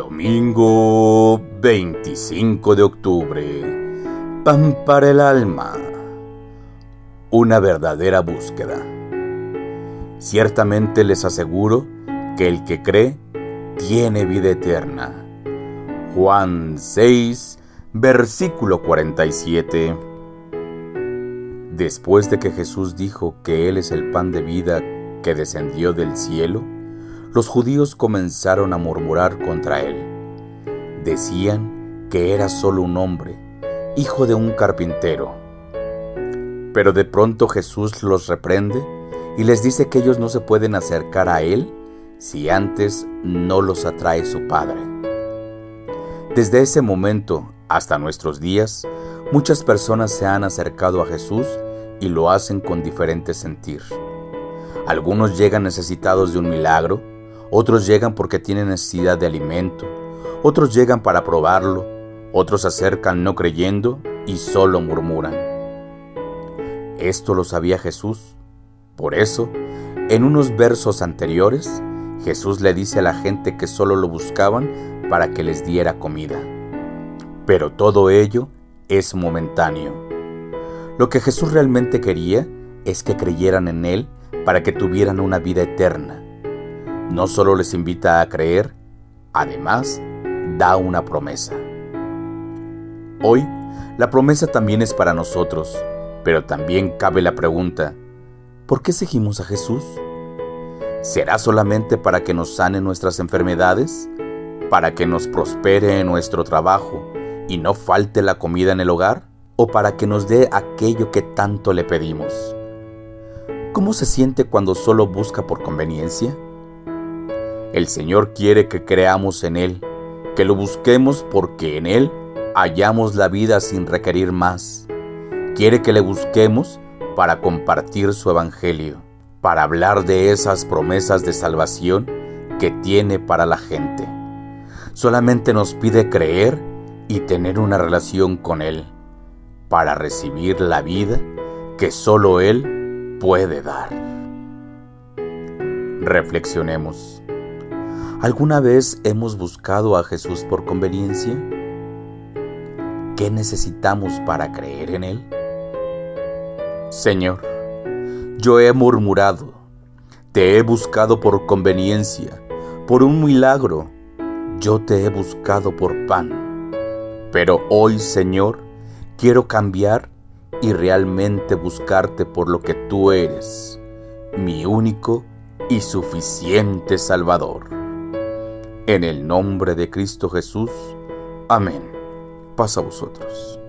Domingo 25 de octubre. Pan para el alma. Una verdadera búsqueda. Ciertamente les aseguro que el que cree tiene vida eterna. Juan 6, versículo 47. Después de que Jesús dijo que Él es el pan de vida que descendió del cielo, los judíos comenzaron a murmurar contra él. Decían que era solo un hombre, hijo de un carpintero. Pero de pronto Jesús los reprende y les dice que ellos no se pueden acercar a Él si antes no los atrae su Padre. Desde ese momento hasta nuestros días, muchas personas se han acercado a Jesús y lo hacen con diferente sentir. Algunos llegan necesitados de un milagro, otros llegan porque tienen necesidad de alimento, otros llegan para probarlo, otros se acercan no creyendo y solo murmuran. Esto lo sabía Jesús. Por eso, en unos versos anteriores, Jesús le dice a la gente que solo lo buscaban para que les diera comida. Pero todo ello es momentáneo. Lo que Jesús realmente quería es que creyeran en Él para que tuvieran una vida eterna no solo les invita a creer, además da una promesa. Hoy, la promesa también es para nosotros, pero también cabe la pregunta, ¿por qué seguimos a Jesús? ¿Será solamente para que nos sane nuestras enfermedades? ¿Para que nos prospere en nuestro trabajo y no falte la comida en el hogar? ¿O para que nos dé aquello que tanto le pedimos? ¿Cómo se siente cuando solo busca por conveniencia? El Señor quiere que creamos en Él, que lo busquemos porque en Él hallamos la vida sin requerir más. Quiere que le busquemos para compartir su Evangelio, para hablar de esas promesas de salvación que tiene para la gente. Solamente nos pide creer y tener una relación con Él, para recibir la vida que solo Él puede dar. Reflexionemos. ¿Alguna vez hemos buscado a Jesús por conveniencia? ¿Qué necesitamos para creer en Él? Señor, yo he murmurado, te he buscado por conveniencia, por un milagro, yo te he buscado por pan. Pero hoy, Señor, quiero cambiar y realmente buscarte por lo que tú eres, mi único y suficiente Salvador. En el nombre de Cristo Jesús. Amén. Pasa a vosotros.